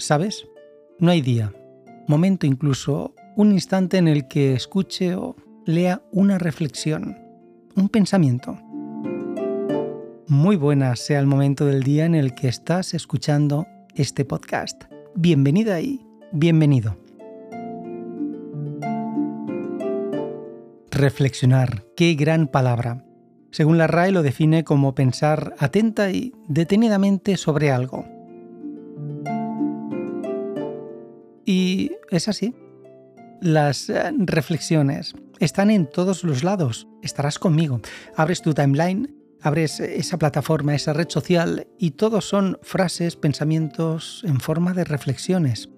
¿Sabes? No hay día, momento incluso, un instante en el que escuche o lea una reflexión, un pensamiento. Muy buena sea el momento del día en el que estás escuchando este podcast. Bienvenida y bienvenido. Reflexionar, qué gran palabra. Según la RAE lo define como pensar atenta y detenidamente sobre algo. Y es así. Las eh, reflexiones están en todos los lados. Estarás conmigo. Abres tu timeline, abres esa plataforma, esa red social y todos son frases, pensamientos en forma de reflexiones.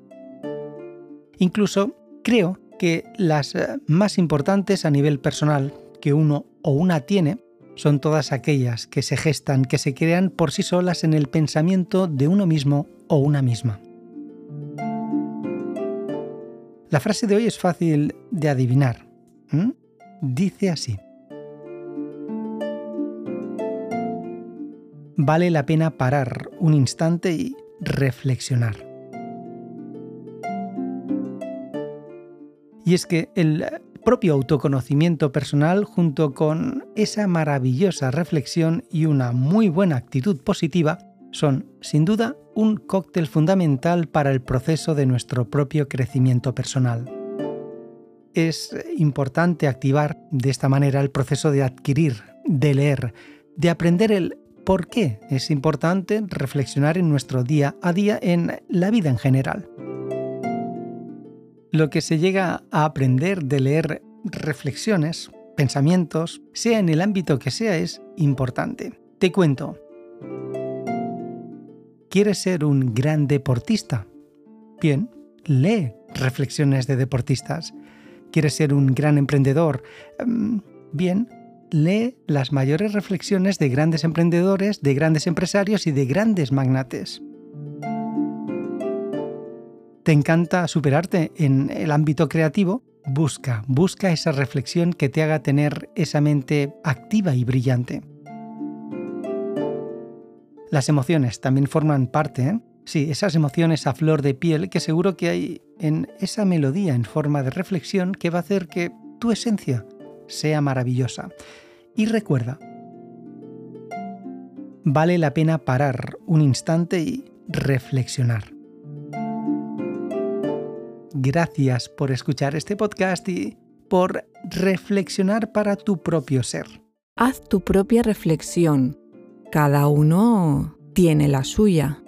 Incluso creo que las eh, más importantes a nivel personal que uno o una tiene son todas aquellas que se gestan, que se crean por sí solas en el pensamiento de uno mismo o una misma. La frase de hoy es fácil de adivinar. Dice así. Vale la pena parar un instante y reflexionar. Y es que el propio autoconocimiento personal junto con esa maravillosa reflexión y una muy buena actitud positiva son, sin duda, un cóctel fundamental para el proceso de nuestro propio crecimiento personal. Es importante activar de esta manera el proceso de adquirir, de leer, de aprender el por qué es importante reflexionar en nuestro día a día en la vida en general. Lo que se llega a aprender de leer reflexiones, pensamientos, sea en el ámbito que sea, es importante. Te cuento, ¿Quieres ser un gran deportista? Bien, lee reflexiones de deportistas. ¿Quieres ser un gran emprendedor? Em, bien, lee las mayores reflexiones de grandes emprendedores, de grandes empresarios y de grandes magnates. ¿Te encanta superarte en el ámbito creativo? Busca, busca esa reflexión que te haga tener esa mente activa y brillante. Las emociones también forman parte, ¿eh? Sí, esas emociones a flor de piel que seguro que hay en esa melodía en forma de reflexión que va a hacer que tu esencia sea maravillosa. Y recuerda, vale la pena parar un instante y reflexionar. Gracias por escuchar este podcast y por reflexionar para tu propio ser. Haz tu propia reflexión cada uno tiene la suya.